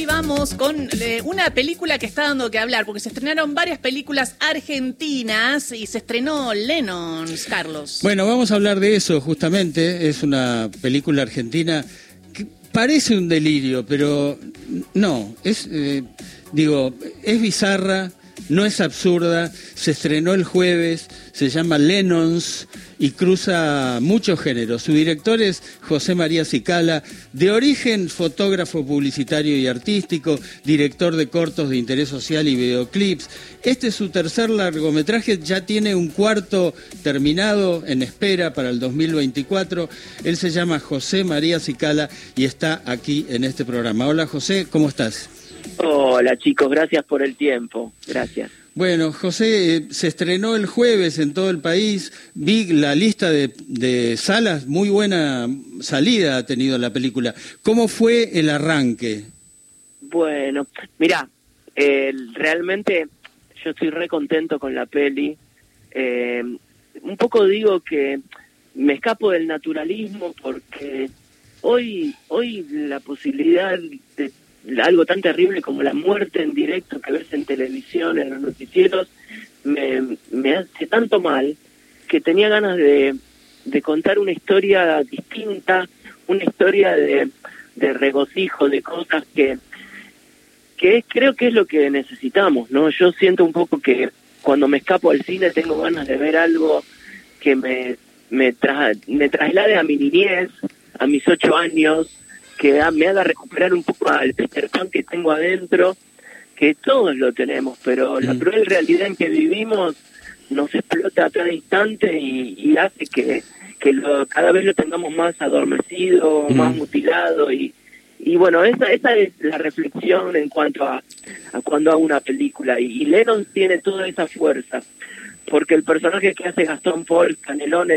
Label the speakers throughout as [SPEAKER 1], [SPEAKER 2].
[SPEAKER 1] ahí vamos con eh, una película que está dando que hablar, porque se estrenaron varias películas argentinas y se estrenó Lennon, Carlos.
[SPEAKER 2] Bueno, vamos a hablar de eso justamente. Es una película argentina que parece un delirio, pero no. Es, eh, digo, es bizarra, no es absurda, se estrenó el jueves, se llama Lennons y cruza muchos géneros. Su director es José María Cicala, de origen fotógrafo publicitario y artístico, director de cortos de interés social y videoclips. Este es su tercer largometraje, ya tiene un cuarto terminado en espera para el 2024. Él se llama José María Cicala y está aquí en este programa. Hola José, ¿cómo estás?
[SPEAKER 3] Hola chicos, gracias por el tiempo. Gracias.
[SPEAKER 2] Bueno, José, eh, se estrenó el jueves en todo el país. Vi la lista de, salas, muy buena salida ha tenido la película. ¿Cómo fue el arranque?
[SPEAKER 3] Bueno, mira, realmente yo estoy re contento con la peli. Eh, un poco digo que me escapo del naturalismo porque hoy, hoy la posibilidad de algo tan terrible como la muerte en directo que ves en televisión, en los noticieros, me, hace tanto mal que tenía ganas de, contar una historia distinta, una historia de, regocijo, de cosas que, que creo que es lo que necesitamos, ¿no? Yo siento un poco que cuando me escapo al cine tengo ganas de ver algo que me, me, me traslade a mi niñez, a mis ocho años, que me haga recuperar un poco al Peter Pan que tengo adentro, que todos lo tenemos, pero la mm. cruel realidad en que vivimos nos explota a cada instante y, hace que, que lo, cada vez lo tengamos más adormecido, mm. más mutilado y, y bueno, esa, esa es la reflexión en cuanto a, a cuando hago una película y, Lennon tiene toda esa fuerza porque el personaje que hace Gastón Paul Canelón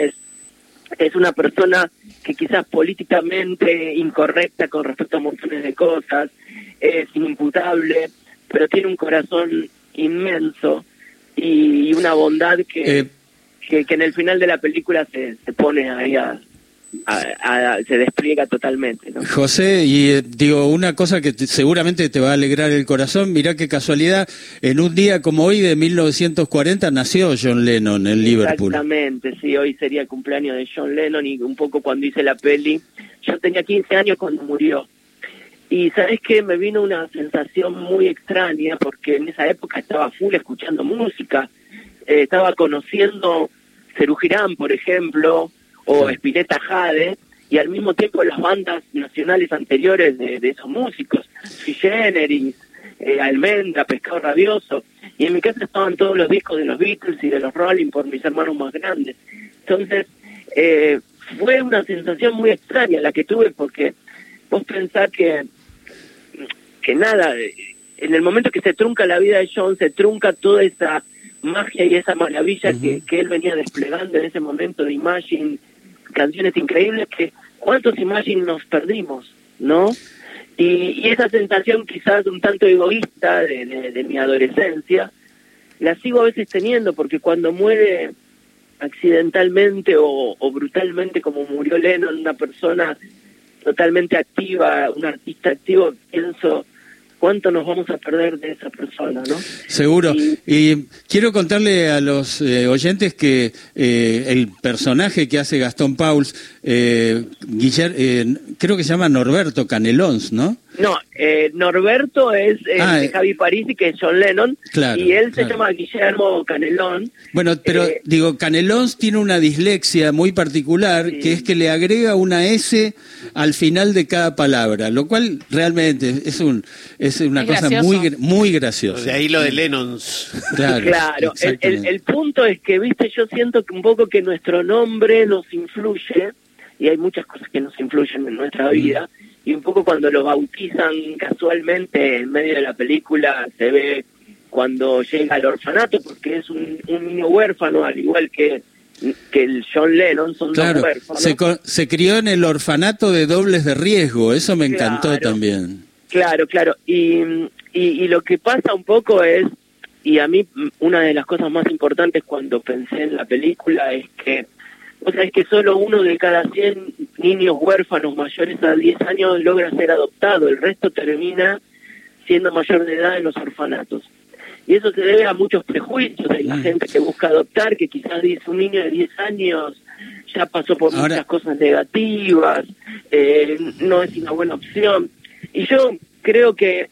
[SPEAKER 3] es una persona que quizás políticamente incorrecta con respecto a montones de cosas, es inimputable, pero tiene un corazón inmenso y una bondad que, eh, que, en el final de la película se, se pone ahí a, se despliega totalmente. ¿no?
[SPEAKER 2] José, y eh, digo, una cosa que seguramente te va a alegrar el corazón, mirá qué casualidad, en un día como hoy de 1940 nació John Lennon en Liverpool.
[SPEAKER 3] Exactamente, sí, hoy sería el cumpleaños de John Lennon y un poco cuando hice la peli, yo tenía 15 años cuando murió. Y sabes que me vino una sensación muy extraña porque en esa época estaba full escuchando música, eh, estaba conociendo Cerú Girán, por ejemplo, o Spinetta Jade, y al mismo tiempo las bandas nacionales anteriores de, esos músicos, Generis, eh, Almendra, Pescado Rabioso, y en mi casa estaban todos los discos de los Beatles y de los Rolling por mis hermanos más grandes. Entonces, eh, fue una sensación muy extraña la que tuve porque vos pensás que, que nada, en el momento que se trunca la vida de John, se trunca toda esa magia y esa maravilla que, que él venía desplegando en ese momento de Imagine, canciones increíbles que cuántos imágenes nos perdimos, ¿no? Y, esa sensación quizás un tanto egoísta de, mi adolescencia, la sigo a veces teniendo porque cuando muere accidentalmente o, o brutalmente como murió Lennon, una persona totalmente activa, un artista activo, pienso cuánto nos vamos a perder de esa persona, ¿no?
[SPEAKER 2] Seguro. Y, quiero contarle a los eh, oyentes que eh, el personaje que hace Gastón Pauls, eh, eh, creo que se llama Norberto Canelons, ¿no?
[SPEAKER 3] No, eh, Norberto es eh, ah, de Javi Parisi, que es John Lennon, y él se llama Guillermo Canelón.
[SPEAKER 2] Bueno, pero digo, Canelón tiene una dislexia muy particular, que es que le agrega una S al final de cada palabra, lo cual realmente es un es una cosa muy muy graciosa.
[SPEAKER 4] De ahí lo de Lennons.
[SPEAKER 3] Claro, claro. El, el punto es que, viste, yo siento que un poco que nuestro nombre nos influye, y hay muchas cosas que nos influyen en nuestra vida, y un poco cuando lo bautizan casualmente en medio de la película se ve cuando llega al orfanato porque es un, niño huérfano al igual que que el John Lennon son dos huérfanos.
[SPEAKER 2] Se, se crió en el orfanato de dobles de riesgo, eso me encantó también.
[SPEAKER 3] Claro, claro. Y, y, y lo que pasa un poco es, y a mí una de las cosas más importantes cuando pensé en la película es que o sea, es que solo uno de cada 100 niños huérfanos mayores a 10 años logra ser adoptado, el resto termina siendo mayor de edad en los orfanatos. Y eso se debe a muchos prejuicios de la gente que busca adoptar, que quizás dice un niño de 10 años ya pasó por muchas cosas negativas, eh, no es una buena opción. Y yo creo que,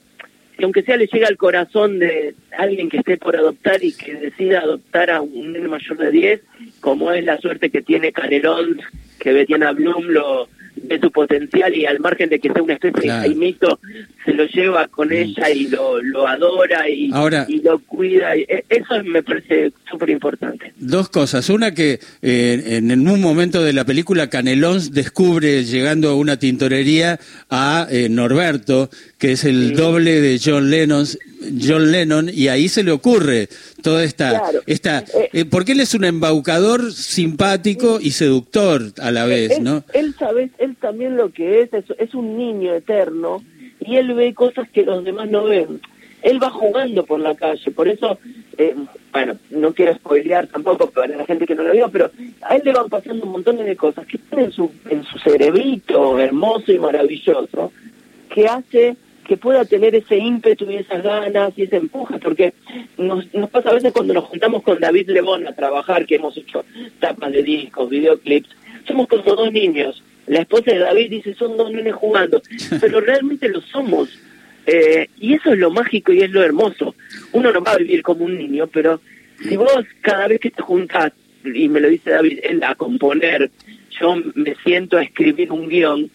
[SPEAKER 3] aunque sea le llega al corazón de alguien que esté por adoptar y que decida adoptar a un niño mayor de 10, como es la suerte que tiene Canelón, que Betiana Bloom lo de su potencial y al margen de que sea una especie de Jaimito, se lo lleva con mm. ella y lo, lo adora y, y lo cuida. E, eso me parece súper importante.
[SPEAKER 2] Dos cosas. Una que eh, en, un momento de la película Canelón descubre llegando a una tintorería a eh, Norberto, que es el doble de John Lennon, John Lennon, y ahí se le ocurre toda esta... esta eh, porque él es un embaucador simpático y seductor a la vez, ¿no?
[SPEAKER 3] Él, sabe, él también lo que es, es, es un niño eterno y él ve cosas que los demás no ven. Él va jugando por la calle, por eso, eh, bueno, no quiero spoilear tampoco para la gente que no lo vio, pero a él le van pasando un montón de cosas que están en su, en su cerebrito hermoso y maravilloso, que hace que pueda tener ese ímpetu y esas ganas y ese empuje, porque nos, nos pasa a veces cuando nos juntamos con David Lebón a trabajar, que hemos hecho tapas de discos, videoclips, somos como dos niños, la esposa de David dice, son dos nenes jugando, pero realmente lo somos. Eh, y eso es lo mágico y es lo hermoso. Uno no va a vivir como un niño, pero si vos cada vez que te juntas, y me lo dice David, a componer, yo me siento a escribir un guion,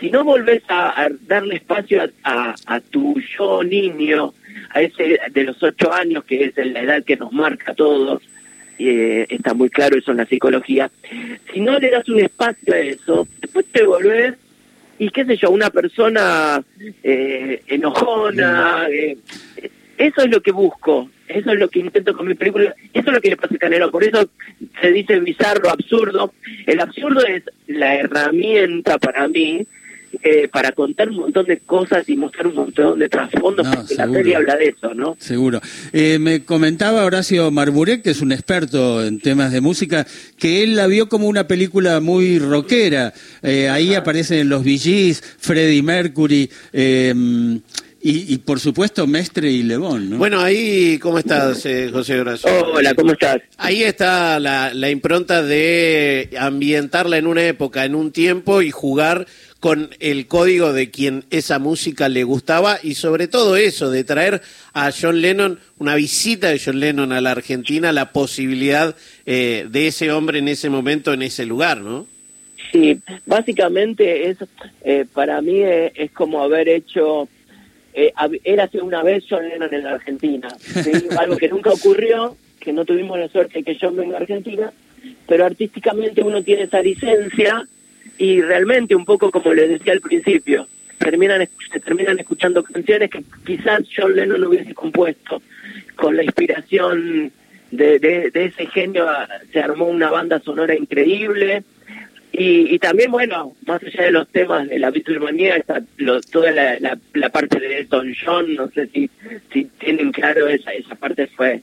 [SPEAKER 3] si no volvés a, darle espacio a, tu yo niño, a ese de los ocho años, que es la edad que nos marca a todos, eh, está muy claro eso en la psicología, si no le das un espacio a eso, después te volvés y qué sé yo, una persona eh, enojona, eh, eso es lo que busco, eso es lo que intento con mi película, eso es lo que le pasa a Canelo, por eso se dice bizarro, absurdo, el absurdo es la herramienta para mí eh, para contar un montón de cosas y mostrar un montón de trasfondos, porque la serie habla de eso, ¿no?
[SPEAKER 2] Seguro. Eh, me comentaba Horacio Marburek, que es un experto en temas de música, que él la vio como una película muy rockera. Eh, ahí aparecen los VGs, Freddie Mercury. Y, por supuesto Mestre y Lebón, ¿no?
[SPEAKER 4] Bueno, ahí, ¿cómo estás, José Horacio?
[SPEAKER 3] Hola, ¿cómo estás?
[SPEAKER 4] Ahí está la, la impronta de ambientarla en una época, en un tiempo y jugar con el código de quien esa música le gustaba y sobre todo eso, de traer a John Lennon, una visita de John Lennon a la Argentina, la posibilidad eh, de ese hombre en ese momento, en ese lugar, ¿no?
[SPEAKER 3] Sí, básicamente es, eh, para mí eh, es, como haber hecho, era hace una vez John Lennon en la Argentina, algo que nunca ocurrió, que no tuvimos la suerte de que John venga a Argentina, pero artísticamente uno tiene esa licencia y realmente un poco como les decía al principio, terminan se terminan escuchando canciones que quizás John Lennon no hubiese compuesto. Con la inspiración de, de, ese genio ah, se armó una banda sonora increíble. Y, y también, bueno, más allá de los temas de la Beatlemanía, está toda la, la, parte de Elton John, no sé si, si tienen claro esa, esa parte fue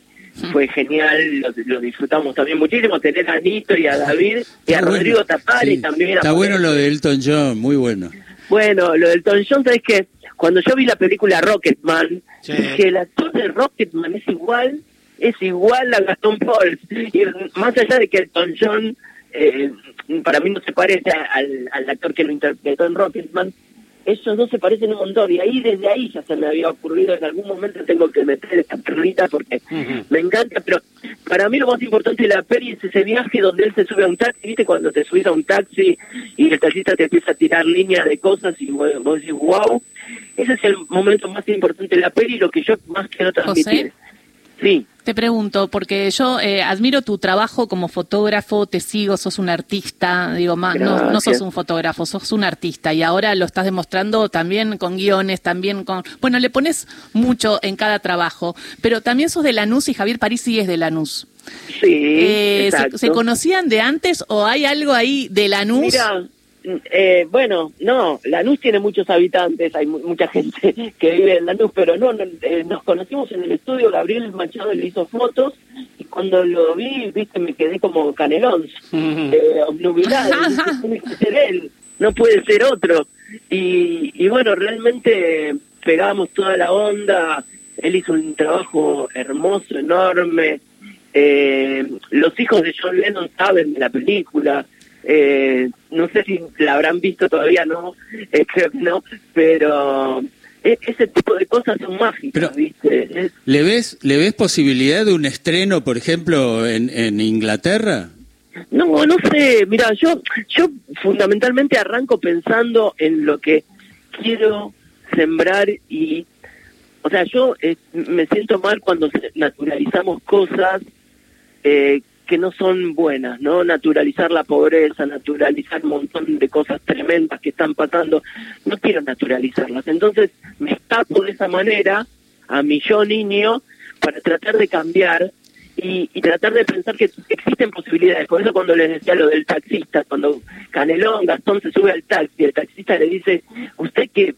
[SPEAKER 3] fue genial, lo, disfrutamos también muchísimo, tener a Nito y a David y a Rodrigo Tapari también.
[SPEAKER 2] Está bueno lo de Elton John, muy bueno.
[SPEAKER 3] Bueno, lo de Elton John, ¿sabes que Cuando yo vi la película Rocketman, dije, el actor de Rocketman es igual, es igual a Gastón Paul. Y más allá de que Elton John, eh, para mí no se parece al, al actor que lo interpretó en Rocketman, esos dos se parecen un montón y ahí desde ahí ya se me había ocurrido en algún momento tengo que meter esta perrita porque me encanta, pero para mí lo más importante de la peli es ese viaje donde él se sube a un taxi, viste cuando te subís a un taxi y el taxista te empieza a tirar líneas de cosas y vos, decís wow, ese es el momento más importante de la peli y lo que yo más quiero transmitir. Sí.
[SPEAKER 1] Te pregunto, porque yo eh, admiro tu trabajo como fotógrafo, te sigo, sos un artista, digo, más, no, no, sos un fotógrafo, sos un artista y ahora lo estás demostrando también con guiones, también con... Bueno, le pones mucho en cada trabajo, pero también sos de Lanús y Javier Parisi es de Lanús.
[SPEAKER 3] Sí, eh,
[SPEAKER 1] ¿se, conocían de antes o hay algo ahí de Lanús?
[SPEAKER 3] Mira, eh, bueno, no, Lanús tiene muchos habitantes, hay mucha gente que vive en Lanús, pero no, eh, nos conocimos en el estudio, Gabriel Machado le hizo fotos y cuando lo vi, viste, me quedé como canelón, eh, obnubilado, tiene que ser él, no puede ser otro. Y, y bueno, realmente pegamos toda la onda, él hizo un trabajo hermoso, enorme, eh, los hijos de John Lennon saben de la película, eh, no sé si la habrán visto todavía, no, eh, creo que no, pero e, ese tipo de cosas son mágicas, ¿viste?
[SPEAKER 2] ¿Le ves le ves posibilidad de un estreno, por ejemplo, en, en Inglaterra?
[SPEAKER 3] No, no sé, mira, yo yo fundamentalmente arranco pensando en lo que quiero sembrar y o sea, yo eh, me siento mal cuando naturalizamos cosas eh, que no son buenas, ¿no? Naturalizar la pobreza, naturalizar un montón de cosas tremendas que están pasando. No quiero naturalizarlas. Entonces me escapo de esa manera a mi yo niño para tratar de cambiar y, tratar de pensar que existen posibilidades. Por eso cuando les decía lo del taxista, cuando Canelón, Gastón se sube al taxi, el taxista le dice, usted que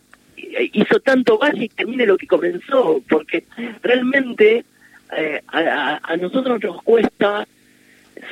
[SPEAKER 3] hizo tanto vaya y termine lo que comenzó, porque realmente eh, a, nosotros nos cuesta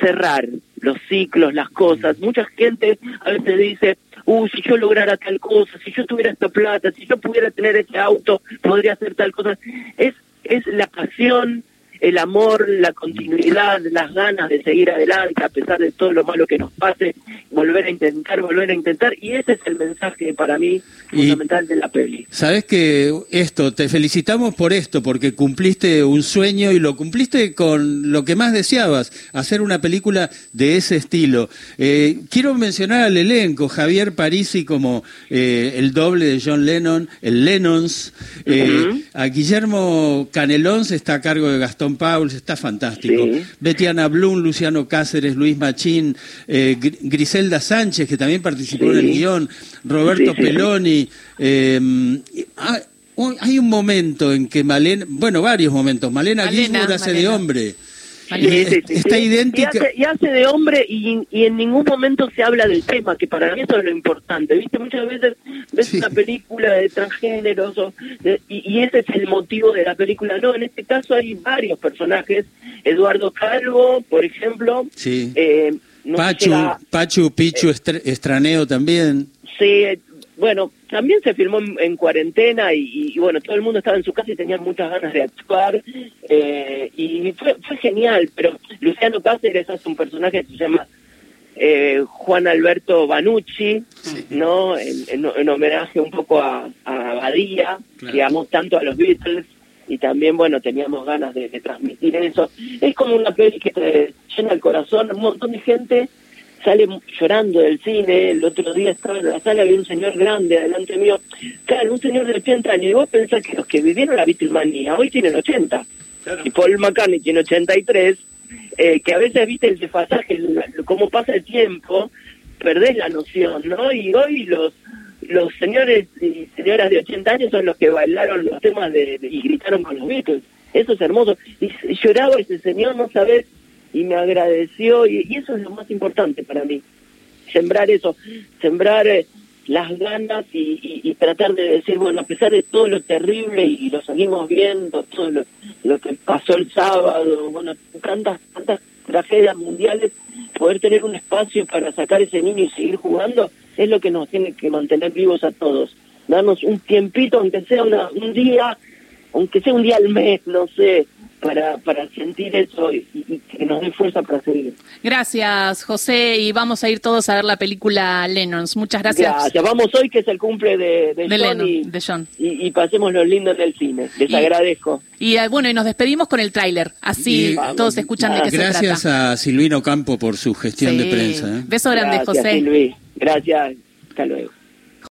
[SPEAKER 3] cerrar los ciclos, las cosas. Mucha gente a veces dice, uh, si yo lograra tal cosa, si yo tuviera esta plata, si yo pudiera tener ese auto, podría hacer tal cosa. Es, es la pasión, el amor, la continuidad, las ganas de seguir adelante a pesar de todo lo malo que nos pase, volver a intentar, volver a intentar, y ese es el mensaje para mí fundamental de la peli.
[SPEAKER 2] Sabes que esto, te felicitamos por esto, porque cumpliste un sueño y lo cumpliste con lo que más deseabas, hacer una película de ese estilo. Eh, quiero mencionar al elenco, Javier Parisi como eh, el doble de John Lennon, el Lennons, eh, a Guillermo Canelón se está a cargo de Gastón Pauls, está fantástico. Betiana Blum, Luciano Cáceres, Luis Machín, eh, Griselda Sánchez, que también participó en el guion, Roberto Peloni. Eh, ah, hay un momento en que Malena, bueno, varios momentos, Malena, Malena hace de hombre.
[SPEAKER 3] Está idéntica. Y hace, de hombre y, en ningún momento se habla del tema, que para mí eso es lo importante. ¿Viste? Muchas veces ves una película de transgéneros y, ese es el motivo de la película. No, en este caso hay varios personajes. Eduardo Calvo, por ejemplo.
[SPEAKER 2] Sí. Eh, Pachu, Pachu, Pichu, eh, Estraneo también.
[SPEAKER 3] Sí, bueno, también se filmó en, cuarentena y, bueno, todo el mundo estaba en su casa y tenía muchas ganas de actuar eh, y fue, fue genial, pero Luciano Cáceres hace un personaje que se llama eh, Juan Alberto Banucci, ¿no? En, homenaje un poco a, a Badía, que amó tanto a los Beatles y también, bueno, teníamos ganas de, de transmitir eso. Es como una peli que te llena el corazón, un montón de gente sale llorando del cine, el otro día estaba en la sala, había un señor grande delante mío, claro, un señor de 80 años, y vos pensás que los que vivieron la Beatlemanía hoy tienen 80, y Paul McCartney tiene 83, eh, que a veces viste el desfasaje, cómo pasa el tiempo, perdés la noción, ¿no? Y hoy los los señores y señoras de 80 años son los que bailaron los temas de, y gritaron con los Beatles. Eso es hermoso. Y lloraba ese señor, no sabes y me agradeció y, eso es lo más importante para mí, sembrar eso, sembrar eh, las ganas y, tratar de decir, bueno, a pesar de todo lo terrible y, lo seguimos viendo, todo lo, que pasó el sábado, bueno, tantas, tantas tragedias mundiales, poder tener un espacio para sacar ese niño y seguir jugando es lo que nos tiene que mantener vivos a todos. Darnos un tiempito, aunque sea un día, aunque sea un día al mes, no sé, para, para sentir eso y, que nos dé fuerza para seguir.
[SPEAKER 1] Gracias, José, y vamos a ir todos a ver la película Lennons. Muchas gracias.
[SPEAKER 3] Gracias. Vamos hoy, que es el cumple de, de, John, y, pasemos lo lindo en el cine. Les agradezco.
[SPEAKER 1] Y eh, bueno, y nos despedimos con el tráiler, así todos escuchan de qué se
[SPEAKER 2] trata. Gracias a Silvino Campo por su gestión de prensa.
[SPEAKER 1] ¿eh? Beso grande,
[SPEAKER 3] gracias,
[SPEAKER 1] José.
[SPEAKER 3] Silvi. Gracias. Hasta luego.